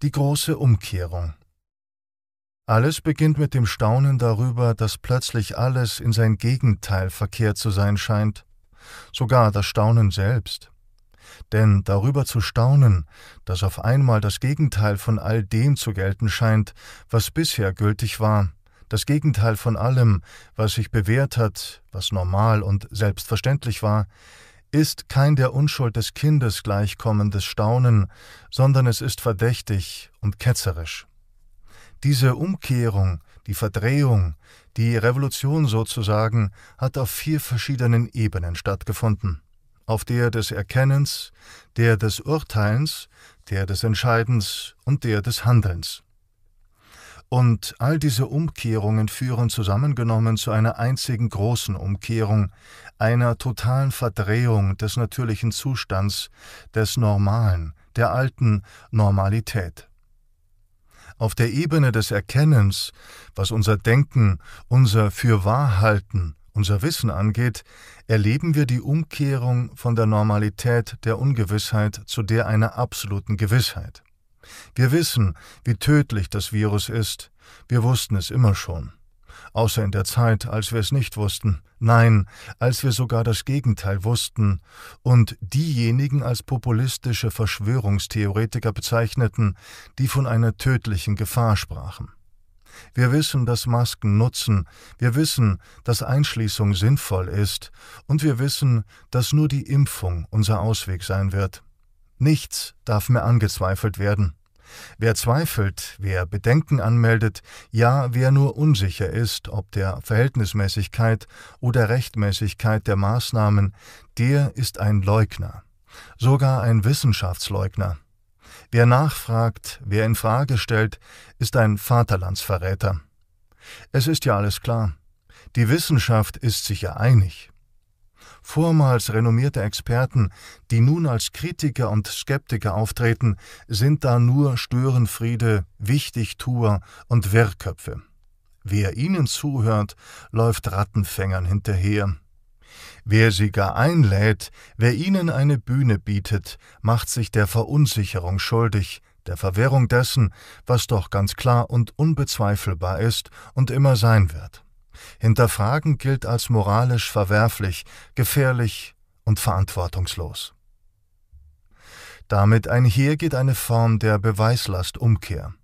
Die große Umkehrung. Alles beginnt mit dem Staunen darüber, dass plötzlich alles in sein Gegenteil verkehrt zu sein scheint, sogar das Staunen selbst. Denn darüber zu staunen, dass auf einmal das Gegenteil von all dem zu gelten scheint, was bisher gültig war, das Gegenteil von allem, was sich bewährt hat, was normal und selbstverständlich war, ist kein der Unschuld des Kindes gleichkommendes Staunen, sondern es ist verdächtig und ketzerisch. Diese Umkehrung, die Verdrehung, die Revolution sozusagen, hat auf vier verschiedenen Ebenen stattgefunden. Auf der des Erkennens, der des Urteilens, der des Entscheidens und der des Handelns. Und all diese Umkehrungen führen zusammengenommen zu einer einzigen großen Umkehrung, einer totalen Verdrehung des natürlichen Zustands, des Normalen, der alten Normalität. Auf der Ebene des Erkennens, was unser Denken, unser Fürwahrhalten, unser Wissen angeht, erleben wir die Umkehrung von der Normalität der Ungewissheit zu der einer absoluten Gewissheit. Wir wissen, wie tödlich das Virus ist. Wir wussten es immer schon. Außer in der Zeit, als wir es nicht wussten. Nein, als wir sogar das Gegenteil wussten und diejenigen als populistische Verschwörungstheoretiker bezeichneten, die von einer tödlichen Gefahr sprachen. Wir wissen, dass Masken nutzen, wir wissen, dass Einschließung sinnvoll ist, und wir wissen, dass nur die Impfung unser Ausweg sein wird. Nichts darf mehr angezweifelt werden. Wer zweifelt, wer Bedenken anmeldet, ja, wer nur unsicher ist, ob der Verhältnismäßigkeit oder Rechtmäßigkeit der Maßnahmen, der ist ein Leugner, sogar ein Wissenschaftsleugner. Wer nachfragt, wer in Frage stellt, ist ein Vaterlandsverräter. Es ist ja alles klar. Die Wissenschaft ist sich ja einig vormals renommierte Experten, die nun als Kritiker und Skeptiker auftreten, sind da nur Störenfriede, Wichtigtuer und Wirrköpfe. Wer ihnen zuhört, läuft Rattenfängern hinterher. Wer sie gar einlädt, wer ihnen eine Bühne bietet, macht sich der Verunsicherung schuldig, der Verwirrung dessen, was doch ganz klar und unbezweifelbar ist und immer sein wird. Hinterfragen gilt als moralisch verwerflich, gefährlich und verantwortungslos. Damit einher geht eine Form der Beweislastumkehr.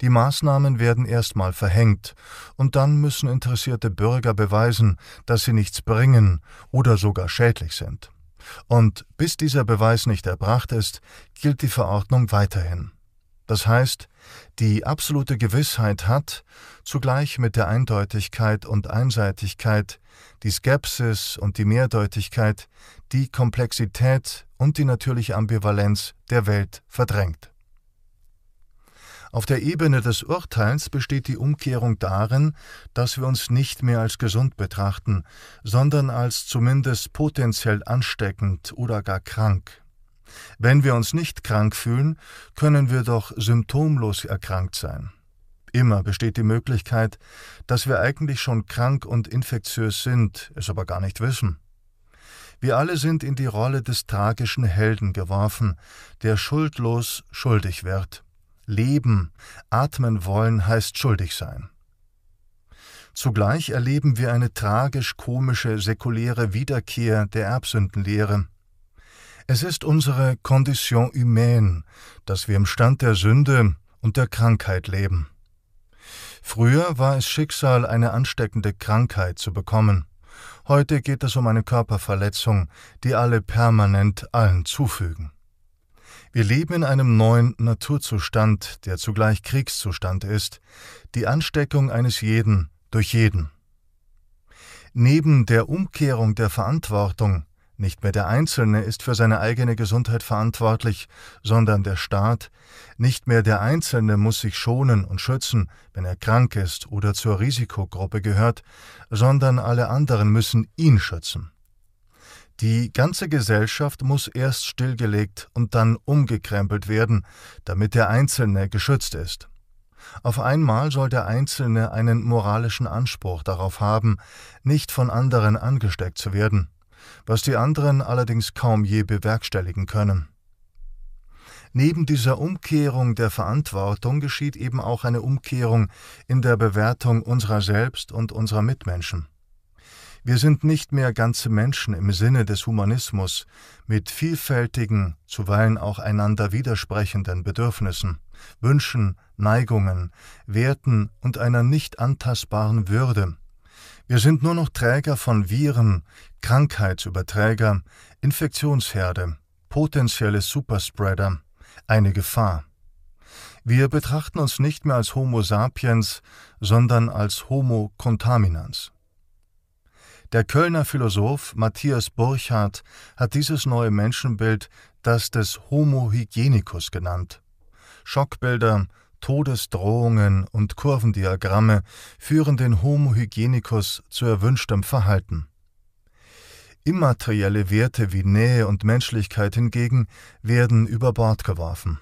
Die Maßnahmen werden erstmal verhängt, und dann müssen interessierte Bürger beweisen, dass sie nichts bringen oder sogar schädlich sind. Und bis dieser Beweis nicht erbracht ist, gilt die Verordnung weiterhin. Das heißt, die absolute Gewissheit hat, zugleich mit der Eindeutigkeit und Einseitigkeit, die Skepsis und die Mehrdeutigkeit, die Komplexität und die natürliche Ambivalenz der Welt verdrängt. Auf der Ebene des Urteils besteht die Umkehrung darin, dass wir uns nicht mehr als gesund betrachten, sondern als zumindest potenziell ansteckend oder gar krank. Wenn wir uns nicht krank fühlen, können wir doch symptomlos erkrankt sein. Immer besteht die Möglichkeit, dass wir eigentlich schon krank und infektiös sind, es aber gar nicht wissen. Wir alle sind in die Rolle des tragischen Helden geworfen, der schuldlos schuldig wird. Leben, atmen wollen heißt schuldig sein. Zugleich erleben wir eine tragisch-komische säkuläre Wiederkehr der Erbsündenlehre. Es ist unsere Condition humaine, dass wir im Stand der Sünde und der Krankheit leben. Früher war es Schicksal, eine ansteckende Krankheit zu bekommen. Heute geht es um eine Körperverletzung, die alle permanent allen zufügen. Wir leben in einem neuen Naturzustand, der zugleich Kriegszustand ist, die Ansteckung eines jeden durch jeden. Neben der Umkehrung der Verantwortung nicht mehr der Einzelne ist für seine eigene Gesundheit verantwortlich, sondern der Staat. Nicht mehr der Einzelne muss sich schonen und schützen, wenn er krank ist oder zur Risikogruppe gehört, sondern alle anderen müssen ihn schützen. Die ganze Gesellschaft muss erst stillgelegt und dann umgekrempelt werden, damit der Einzelne geschützt ist. Auf einmal soll der Einzelne einen moralischen Anspruch darauf haben, nicht von anderen angesteckt zu werden was die anderen allerdings kaum je bewerkstelligen können. Neben dieser Umkehrung der Verantwortung geschieht eben auch eine Umkehrung in der Bewertung unserer selbst und unserer Mitmenschen. Wir sind nicht mehr ganze Menschen im Sinne des Humanismus mit vielfältigen, zuweilen auch einander widersprechenden Bedürfnissen, Wünschen, Neigungen, Werten und einer nicht antastbaren Würde. Wir sind nur noch Träger von Viren, Krankheitsüberträger, Infektionsherde, potenzielle Superspreader, eine Gefahr. Wir betrachten uns nicht mehr als Homo sapiens, sondern als Homo contaminans. Der Kölner Philosoph Matthias Burchardt hat dieses neue Menschenbild das des Homo hygienicus genannt. Schockbilder, Todesdrohungen und Kurvendiagramme führen den Homo hygienicus zu erwünschtem Verhalten. Immaterielle Werte wie Nähe und Menschlichkeit hingegen werden über Bord geworfen.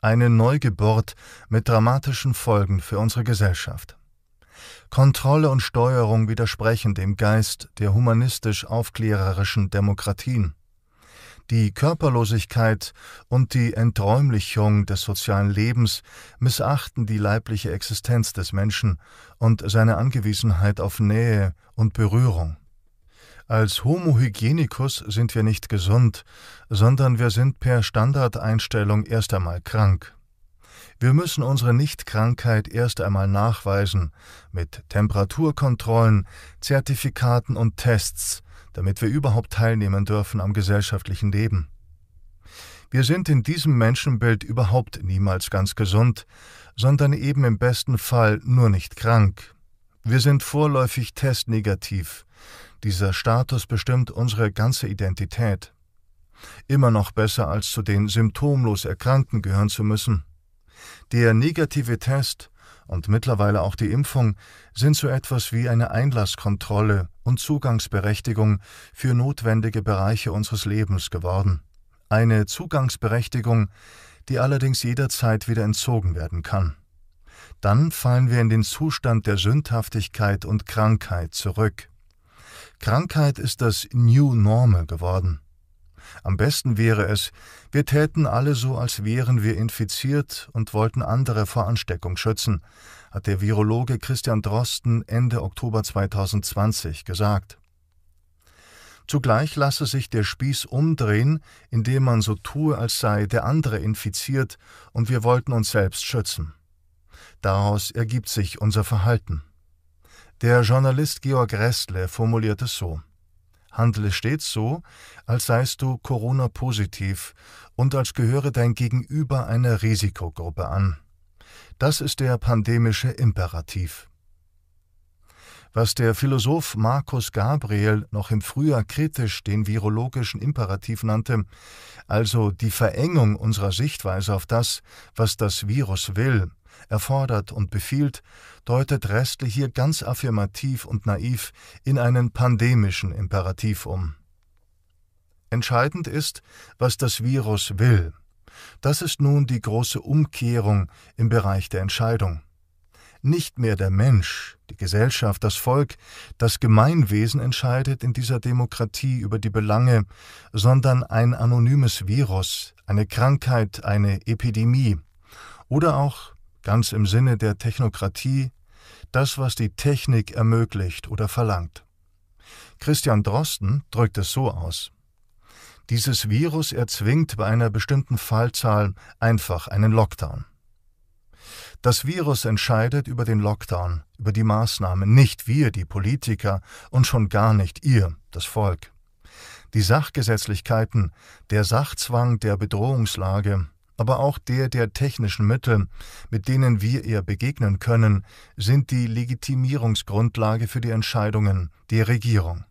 Eine Neugeburt mit dramatischen Folgen für unsere Gesellschaft. Kontrolle und Steuerung widersprechen dem Geist der humanistisch-aufklärerischen Demokratien. Die Körperlosigkeit und die Enträumlichung des sozialen Lebens missachten die leibliche Existenz des Menschen und seine Angewiesenheit auf Nähe und Berührung. Als Homo hygienicus sind wir nicht gesund, sondern wir sind per Standardeinstellung erst einmal krank. Wir müssen unsere Nichtkrankheit erst einmal nachweisen mit Temperaturkontrollen, Zertifikaten und Tests, damit wir überhaupt teilnehmen dürfen am gesellschaftlichen Leben. Wir sind in diesem Menschenbild überhaupt niemals ganz gesund, sondern eben im besten Fall nur nicht krank. Wir sind vorläufig testnegativ. Dieser Status bestimmt unsere ganze Identität. Immer noch besser als zu den symptomlos Erkrankten gehören zu müssen. Der negative Test und mittlerweile auch die Impfung sind so etwas wie eine Einlasskontrolle und Zugangsberechtigung für notwendige Bereiche unseres Lebens geworden. Eine Zugangsberechtigung, die allerdings jederzeit wieder entzogen werden kann. Dann fallen wir in den Zustand der Sündhaftigkeit und Krankheit zurück. Krankheit ist das New Normal geworden. Am besten wäre es, wir täten alle so, als wären wir infiziert und wollten andere vor Ansteckung schützen, hat der Virologe Christian Drosten Ende Oktober 2020 gesagt. Zugleich lasse sich der Spieß umdrehen, indem man so tue, als sei der andere infiziert und wir wollten uns selbst schützen. Daraus ergibt sich unser Verhalten. Der Journalist Georg Restle formuliert es so handle stets so, als seist du Corona-positiv und als gehöre dein Gegenüber einer Risikogruppe an. Das ist der pandemische Imperativ. Was der Philosoph Markus Gabriel noch im Frühjahr kritisch den virologischen Imperativ nannte, also die Verengung unserer Sichtweise auf das, was das Virus will, erfordert und befiehlt, deutet Restle hier ganz affirmativ und naiv in einen pandemischen Imperativ um. Entscheidend ist, was das Virus will. Das ist nun die große Umkehrung im Bereich der Entscheidung. Nicht mehr der Mensch, die Gesellschaft, das Volk, das Gemeinwesen entscheidet in dieser Demokratie über die Belange, sondern ein anonymes Virus, eine Krankheit, eine Epidemie oder auch ganz im Sinne der Technokratie, das, was die Technik ermöglicht oder verlangt. Christian Drosten drückt es so aus. Dieses Virus erzwingt bei einer bestimmten Fallzahl einfach einen Lockdown. Das Virus entscheidet über den Lockdown, über die Maßnahmen, nicht wir, die Politiker, und schon gar nicht ihr, das Volk. Die Sachgesetzlichkeiten, der Sachzwang der Bedrohungslage, aber auch der der technischen Mittel, mit denen wir ihr begegnen können, sind die Legitimierungsgrundlage für die Entscheidungen der Regierung.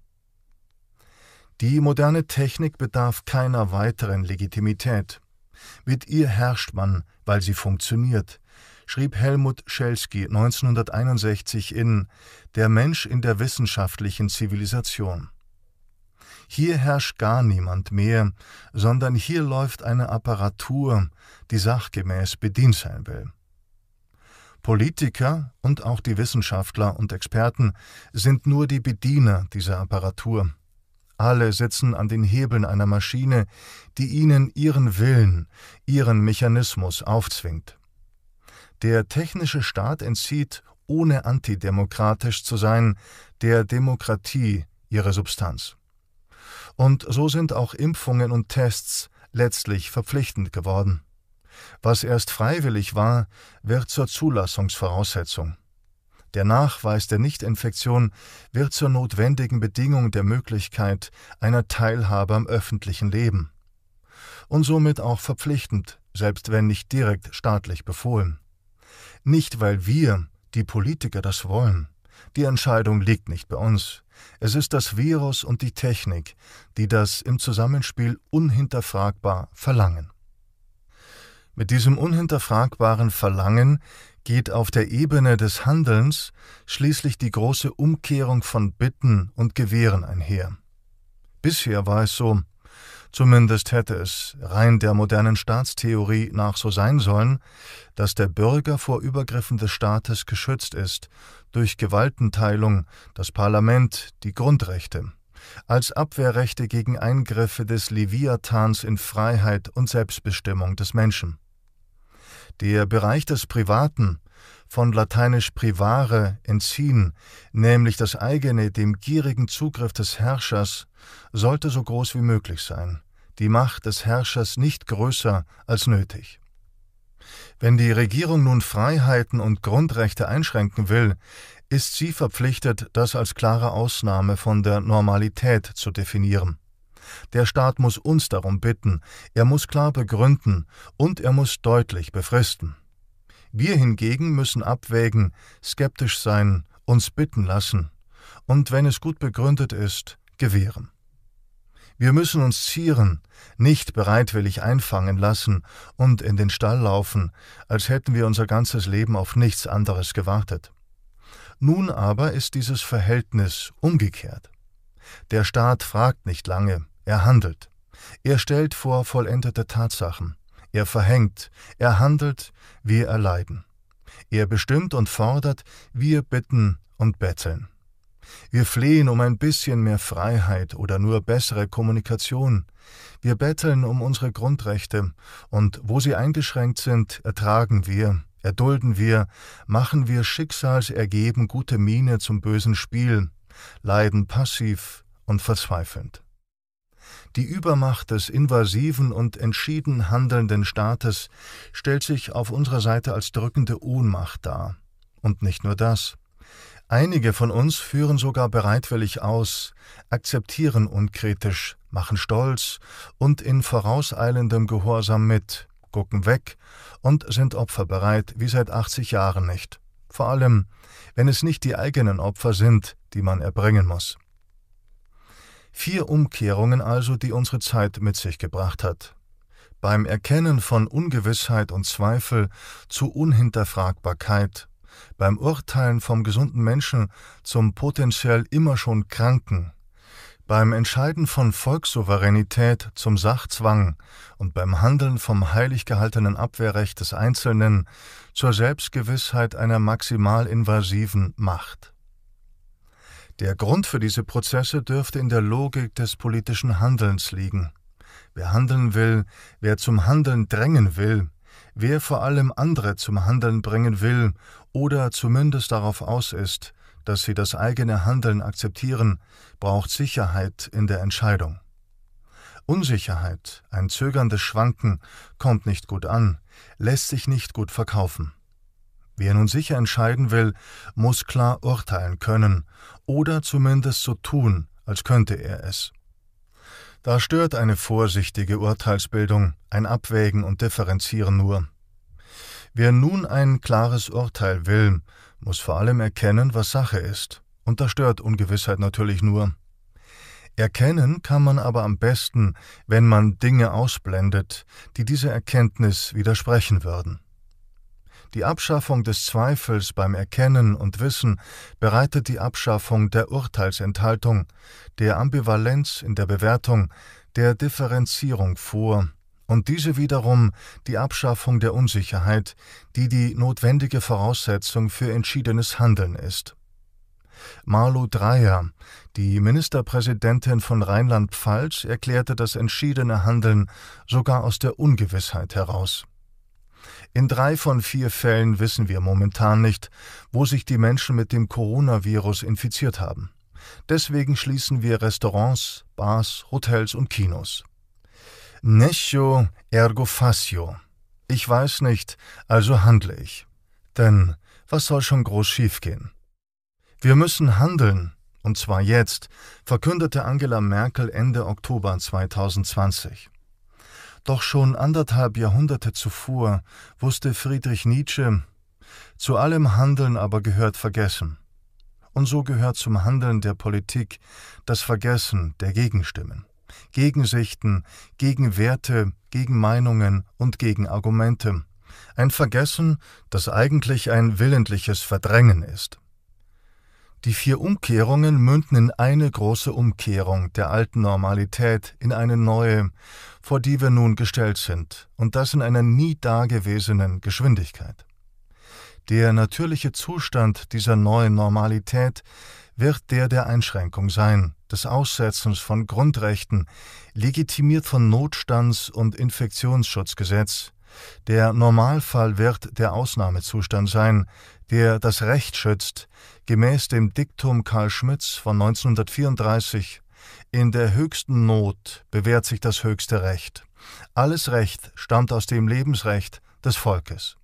Die moderne Technik bedarf keiner weiteren Legitimität. Mit ihr herrscht man, weil sie funktioniert, schrieb Helmut Schelsky 1961 in Der Mensch in der wissenschaftlichen Zivilisation. Hier herrscht gar niemand mehr, sondern hier läuft eine Apparatur, die sachgemäß bedient sein will. Politiker und auch die Wissenschaftler und Experten sind nur die Bediener dieser Apparatur. alle sitzen an den Hebeln einer Maschine, die ihnen ihren Willen, ihren Mechanismus aufzwingt. Der technische Staat entzieht, ohne antidemokratisch zu sein, der Demokratie ihre Substanz. Und so sind auch Impfungen und Tests letztlich verpflichtend geworden. Was erst freiwillig war, wird zur Zulassungsvoraussetzung. Der Nachweis der Nichtinfektion wird zur notwendigen Bedingung der Möglichkeit einer Teilhabe am öffentlichen Leben. Und somit auch verpflichtend, selbst wenn nicht direkt staatlich befohlen. Nicht, weil wir, die Politiker, das wollen. Die Entscheidung liegt nicht bei uns. Es ist das Virus und die Technik, die das im Zusammenspiel unhinterfragbar verlangen. Mit diesem unhinterfragbaren Verlangen geht auf der Ebene des Handelns schließlich die große Umkehrung von Bitten und Gewähren einher. Bisher war es so, zumindest hätte es rein der modernen Staatstheorie nach so sein sollen, dass der Bürger vor Übergriffen des Staates geschützt ist, durch Gewaltenteilung, das Parlament, die Grundrechte, als Abwehrrechte gegen Eingriffe des Leviathans in Freiheit und Selbstbestimmung des Menschen. Der Bereich des Privaten, von lateinisch privare entziehen, nämlich das eigene dem gierigen Zugriff des Herrschers, sollte so groß wie möglich sein, die Macht des Herrschers nicht größer als nötig. Wenn die Regierung nun Freiheiten und Grundrechte einschränken will, ist sie verpflichtet, das als klare Ausnahme von der Normalität zu definieren. Der Staat muss uns darum bitten, er muss klar begründen und er muss deutlich befristen. Wir hingegen müssen abwägen, skeptisch sein, uns bitten lassen und, wenn es gut begründet ist, gewähren. Wir müssen uns zieren, nicht bereitwillig einfangen lassen und in den Stall laufen, als hätten wir unser ganzes Leben auf nichts anderes gewartet. Nun aber ist dieses Verhältnis umgekehrt. Der Staat fragt nicht lange, er handelt. Er stellt vor vollendete Tatsachen. Er verhängt. Er handelt, wir erleiden. Er bestimmt und fordert, wir bitten und betteln. Wir flehen um ein bisschen mehr Freiheit oder nur bessere Kommunikation. Wir betteln um unsere Grundrechte, und wo sie eingeschränkt sind, ertragen wir, erdulden wir, machen wir schicksalsergeben gute Miene zum bösen Spiel, leiden passiv und verzweifelnd. Die Übermacht des invasiven und entschieden handelnden Staates stellt sich auf unserer Seite als drückende Ohnmacht dar. Und nicht nur das. Einige von uns führen sogar bereitwillig aus, akzeptieren unkritisch, machen Stolz und in vorauseilendem Gehorsam mit, gucken weg und sind opferbereit wie seit 80 Jahren nicht. Vor allem, wenn es nicht die eigenen Opfer sind, die man erbringen muss. Vier Umkehrungen also, die unsere Zeit mit sich gebracht hat. Beim Erkennen von Ungewissheit und Zweifel zu Unhinterfragbarkeit, beim Urteilen vom gesunden Menschen zum potenziell immer schon Kranken, beim Entscheiden von Volkssouveränität zum Sachzwang und beim Handeln vom heilig gehaltenen Abwehrrecht des Einzelnen zur Selbstgewissheit einer maximal invasiven Macht. Der Grund für diese Prozesse dürfte in der Logik des politischen Handelns liegen. Wer handeln will, wer zum Handeln drängen will, wer vor allem andere zum Handeln bringen will oder zumindest darauf aus ist, dass sie das eigene Handeln akzeptieren, braucht Sicherheit in der Entscheidung. Unsicherheit, ein zögerndes Schwanken, kommt nicht gut an, lässt sich nicht gut verkaufen. Wer nun sicher entscheiden will, muss klar urteilen können oder zumindest so tun, als könnte er es. Da stört eine vorsichtige Urteilsbildung, ein Abwägen und Differenzieren nur. Wer nun ein klares Urteil will, muss vor allem erkennen, was Sache ist, und da stört Ungewissheit natürlich nur. Erkennen kann man aber am besten, wenn man Dinge ausblendet, die dieser Erkenntnis widersprechen würden. Die Abschaffung des Zweifels beim Erkennen und Wissen bereitet die Abschaffung der Urteilsenthaltung, der Ambivalenz in der Bewertung, der Differenzierung vor, und diese wiederum die Abschaffung der Unsicherheit, die die notwendige Voraussetzung für entschiedenes Handeln ist. Marlo Dreyer, die Ministerpräsidentin von Rheinland-Pfalz, erklärte das entschiedene Handeln sogar aus der Ungewissheit heraus. In drei von vier Fällen wissen wir momentan nicht, wo sich die Menschen mit dem Coronavirus infiziert haben. Deswegen schließen wir Restaurants, Bars, Hotels und Kinos. Nescio ergo facio. Ich weiß nicht, also handle ich. Denn was soll schon groß schiefgehen? Wir müssen handeln, und zwar jetzt, verkündete Angela Merkel Ende Oktober 2020. Doch schon anderthalb Jahrhunderte zuvor wusste Friedrich Nietzsche, zu allem Handeln aber gehört Vergessen. Und so gehört zum Handeln der Politik das Vergessen der Gegenstimmen, Gegensichten, Gegenwerte, Gegenmeinungen und Gegenargumente. Ein Vergessen, das eigentlich ein willentliches Verdrängen ist. Die vier Umkehrungen münden in eine große Umkehrung der alten Normalität in eine neue, vor die wir nun gestellt sind, und das in einer nie dagewesenen Geschwindigkeit. Der natürliche Zustand dieser neuen Normalität wird der der Einschränkung sein, des Aussetzens von Grundrechten, legitimiert von Notstands- und Infektionsschutzgesetz. Der Normalfall wird der Ausnahmezustand sein, der das Recht schützt, gemäß dem Diktum Karl Schmitts von 1934 In der höchsten Not bewährt sich das höchste Recht. Alles Recht stammt aus dem Lebensrecht des Volkes.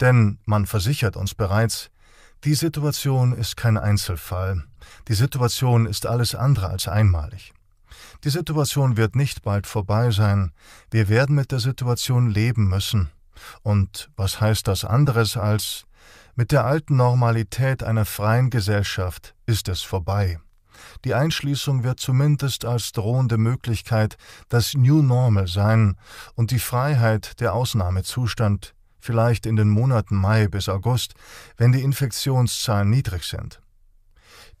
Denn man versichert uns bereits, die Situation ist kein Einzelfall, die Situation ist alles andere als einmalig. Die Situation wird nicht bald vorbei sein, wir werden mit der Situation leben müssen. Und was heißt das anderes als mit der alten Normalität einer freien Gesellschaft ist es vorbei. Die Einschließung wird zumindest als drohende Möglichkeit das New Normal sein und die Freiheit der Ausnahmezustand, vielleicht in den Monaten Mai bis August, wenn die Infektionszahlen niedrig sind.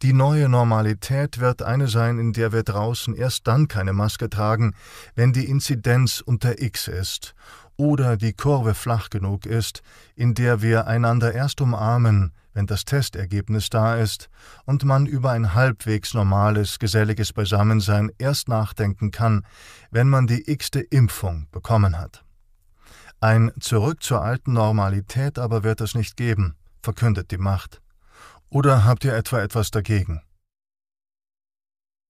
Die neue Normalität wird eine sein, in der wir draußen erst dann keine Maske tragen, wenn die Inzidenz unter X ist oder die Kurve flach genug ist, in der wir einander erst umarmen, wenn das Testergebnis da ist und man über ein halbwegs normales, geselliges Beisammensein erst nachdenken kann, wenn man die x-te Impfung bekommen hat. Ein Zurück zur alten Normalität aber wird es nicht geben, verkündet die Macht. Oder habt ihr etwa etwas dagegen?